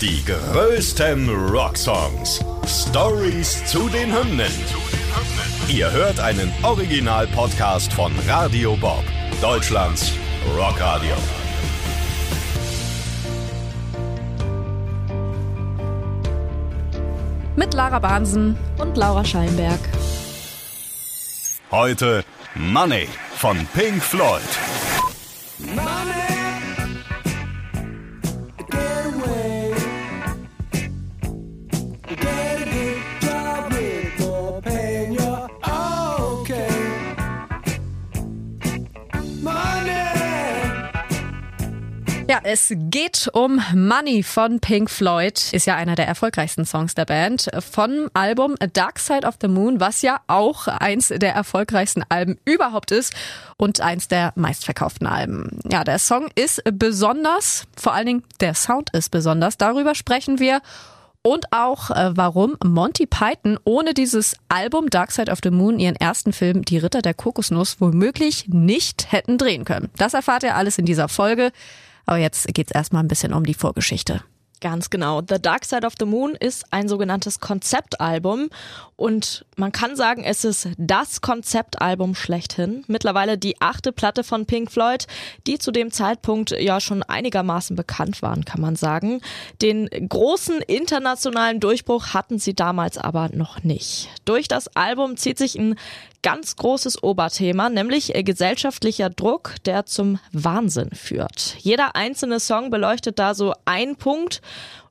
Die größten Rocksongs. Stories zu den Hymnen. Ihr hört einen Original-Podcast von Radio Bob, Deutschlands Rockradio. Mit Lara Bahnsen und Laura Schallenberg. Heute Money von Pink Floyd. Es geht um Money von Pink Floyd. Ist ja einer der erfolgreichsten Songs der Band. Vom Album Dark Side of the Moon, was ja auch eins der erfolgreichsten Alben überhaupt ist und eins der meistverkauften Alben. Ja, der Song ist besonders, vor allen Dingen der Sound ist besonders. Darüber sprechen wir und auch, äh, warum Monty Python ohne dieses Album Dark Side of the Moon ihren ersten Film Die Ritter der Kokosnuss womöglich nicht hätten drehen können. Das erfahrt ihr alles in dieser Folge. Aber jetzt geht's erstmal ein bisschen um die Vorgeschichte. Ganz genau. The Dark Side of the Moon ist ein sogenanntes Konzeptalbum und man kann sagen, es ist das Konzeptalbum schlechthin. Mittlerweile die achte Platte von Pink Floyd, die zu dem Zeitpunkt ja schon einigermaßen bekannt waren, kann man sagen. Den großen internationalen Durchbruch hatten sie damals aber noch nicht. Durch das Album zieht sich ein ganz großes Oberthema, nämlich gesellschaftlicher Druck, der zum Wahnsinn führt. Jeder einzelne Song beleuchtet da so einen Punkt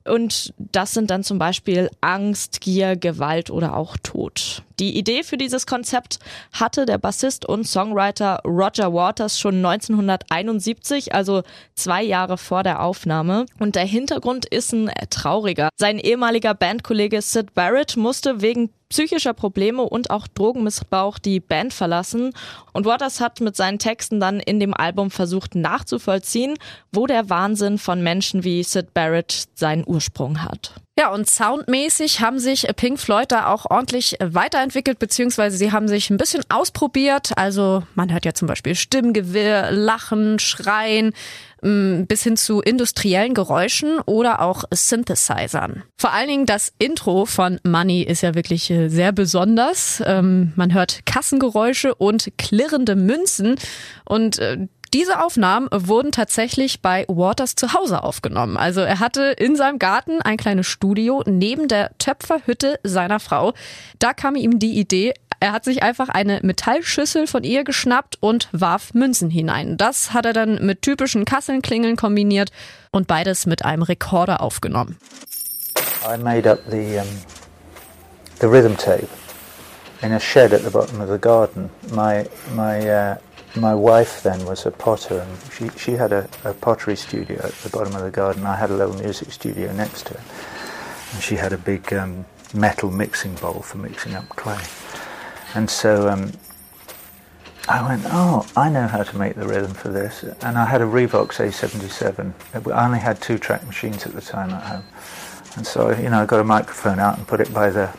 und das sind dann zum Beispiel Angst, Gier, Gewalt oder auch Tod. Die Idee für dieses Konzept hatte der Bassist und Songwriter Roger Waters schon 1971, also zwei Jahre vor der Aufnahme. Und der Hintergrund ist ein trauriger. Sein ehemaliger Bandkollege Sid Barrett musste wegen psychischer Probleme und auch Drogenmissbrauch die Band verlassen. Und Waters hat mit seinen Texten dann in dem Album versucht nachzuvollziehen, wo der Wahnsinn von Menschen wie Sid Barrett seinen Ursprung hat. Ja, und soundmäßig haben sich Pink Floyd da auch ordentlich weiterentwickelt, beziehungsweise sie haben sich ein bisschen ausprobiert. Also man hört ja zum Beispiel Stimmgewirr, Lachen, Schreien, mm, bis hin zu industriellen Geräuschen oder auch Synthesizern. Vor allen Dingen das Intro von Money ist ja wirklich äh, sehr besonders. Ähm, man hört Kassengeräusche und klirrende Münzen und äh, diese Aufnahmen wurden tatsächlich bei Waters zu Hause aufgenommen. Also er hatte in seinem Garten ein kleines Studio neben der Töpferhütte seiner Frau. Da kam ihm die Idee, er hat sich einfach eine Metallschüssel von ihr geschnappt und warf Münzen hinein. Das hat er dann mit typischen Kasselnklingeln kombiniert und beides mit einem Rekorder aufgenommen. I made up the um, the rhythm tape in a shed at the bottom of the garden. My my uh, my wife then was a potter, and she, she had a, a, pottery studio at the bottom of the garden. I had a little music studio next to it. And she had a big um, metal mixing bowl for mixing up clay. And so um, I went, oh, I know how to make the rhythm for this. And I had a Revox A77. I only had two track machines at the time at home. And so, you know, I got a microphone out and put it by the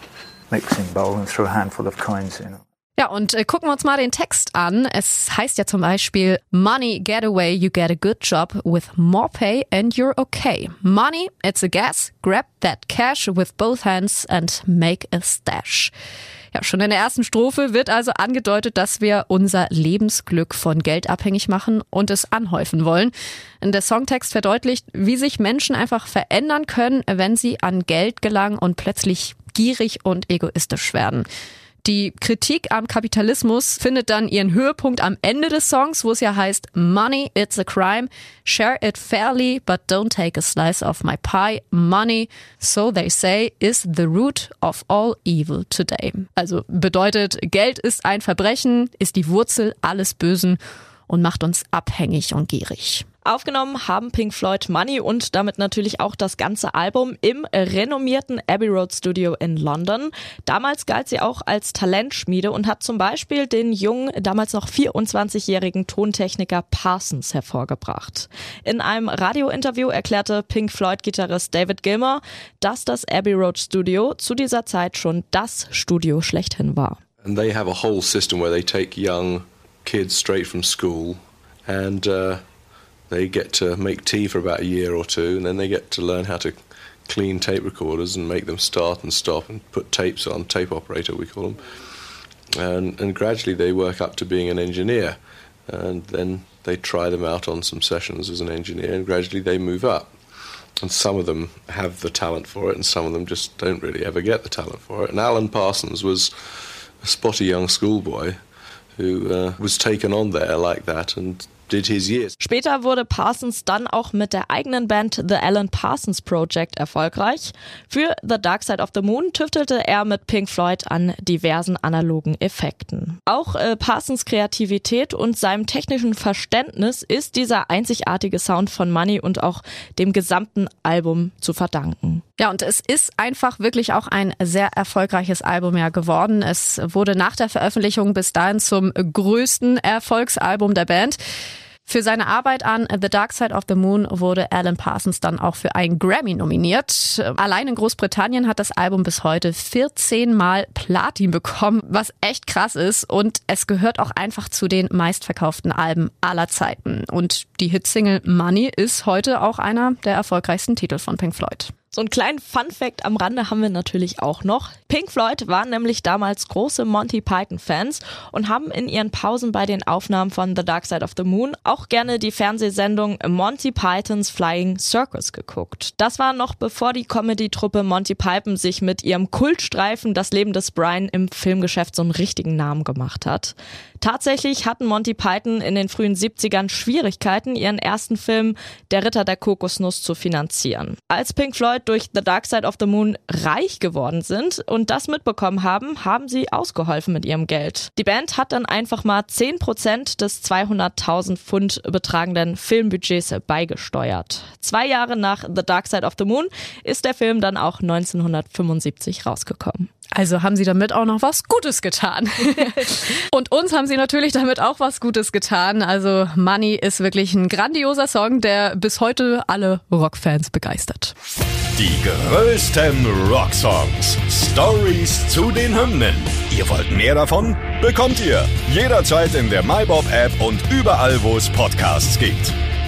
mixing bowl and threw a handful of coins in. Ja, und äh, gucken wir uns mal den Text an. Es heißt ja zum Beispiel, Money, get away, you get a good job with more pay and you're okay. Money, it's a gas, grab that cash with both hands and make a stash. Ja, schon in der ersten Strophe wird also angedeutet, dass wir unser Lebensglück von Geld abhängig machen und es anhäufen wollen. Der Songtext verdeutlicht, wie sich Menschen einfach verändern können, wenn sie an Geld gelangen und plötzlich gierig und egoistisch werden. Die Kritik am Kapitalismus findet dann ihren Höhepunkt am Ende des Songs, wo es ja heißt, Money, it's a crime, share it fairly, but don't take a slice of my pie. Money, so they say, is the root of all evil today. Also bedeutet, Geld ist ein Verbrechen, ist die Wurzel alles Bösen und macht uns abhängig und gierig. Aufgenommen haben Pink Floyd Money und damit natürlich auch das ganze Album im renommierten Abbey Road Studio in London. Damals galt sie auch als Talentschmiede und hat zum Beispiel den jungen, damals noch 24-jährigen Tontechniker Parsons hervorgebracht. In einem Radiointerview erklärte Pink Floyd-Gitarrist David Gilmour, dass das Abbey Road Studio zu dieser Zeit schon das Studio schlechthin war. And they have a whole system where they take young kids straight from school and uh they get to make tea for about a year or two, and then they get to learn how to clean tape recorders and make them start and stop and put tapes on, tape operator we call them. And, and gradually they work up to being an engineer. And then they try them out on some sessions as an engineer, and gradually they move up. And some of them have the talent for it, and some of them just don't really ever get the talent for it. And Alan Parsons was a spotty young schoolboy who uh, was taken on there like that and his years. Später wurde Parsons dann auch mit der eigenen Band The Alan Parsons Project erfolgreich. Für The Dark Side of the Moon tüftelte er mit Pink Floyd an diversen analogen Effekten. Auch äh, Parsons Kreativität und seinem technischen Verständnis ist dieser einzigartige Sound von Money und auch dem gesamten Album zu verdanken. Ja, und es ist einfach wirklich auch ein sehr erfolgreiches Album ja geworden. Es wurde nach der Veröffentlichung bis dahin zum größten Erfolgsalbum der Band. Für seine Arbeit an The Dark Side of the Moon wurde Alan Parsons dann auch für einen Grammy nominiert. Allein in Großbritannien hat das Album bis heute 14 Mal Platin bekommen, was echt krass ist. Und es gehört auch einfach zu den meistverkauften Alben aller Zeiten. Und die Hitsingle Money ist heute auch einer der erfolgreichsten Titel von Pink Floyd. So einen kleinen Fun-Fact am Rande haben wir natürlich auch noch. Pink Floyd waren nämlich damals große Monty Python-Fans und haben in ihren Pausen bei den Aufnahmen von The Dark Side of the Moon auch gerne die Fernsehsendung Monty Pythons Flying Circus geguckt. Das war noch bevor die Comedy-Truppe Monty Python sich mit ihrem Kultstreifen Das Leben des Brian im Filmgeschäft so einen richtigen Namen gemacht hat. Tatsächlich hatten Monty Python in den frühen 70ern Schwierigkeiten, ihren ersten Film Der Ritter der Kokosnuss zu finanzieren. Als Pink Floyd durch The Dark Side of the Moon reich geworden sind und das mitbekommen haben, haben sie ausgeholfen mit ihrem Geld. Die Band hat dann einfach mal 10% des 200.000 Pfund betragenden Filmbudgets beigesteuert. Zwei Jahre nach The Dark Side of the Moon ist der Film dann auch 1975 rausgekommen. Also haben sie damit auch noch was Gutes getan. und uns haben sie natürlich damit auch was Gutes getan. Also Money ist wirklich ein grandioser Song, der bis heute alle Rockfans begeistert. Die größten Rocksongs. Stories zu den Hymnen. Ihr wollt mehr davon? Bekommt ihr jederzeit in der MyBob App und überall, wo es Podcasts gibt.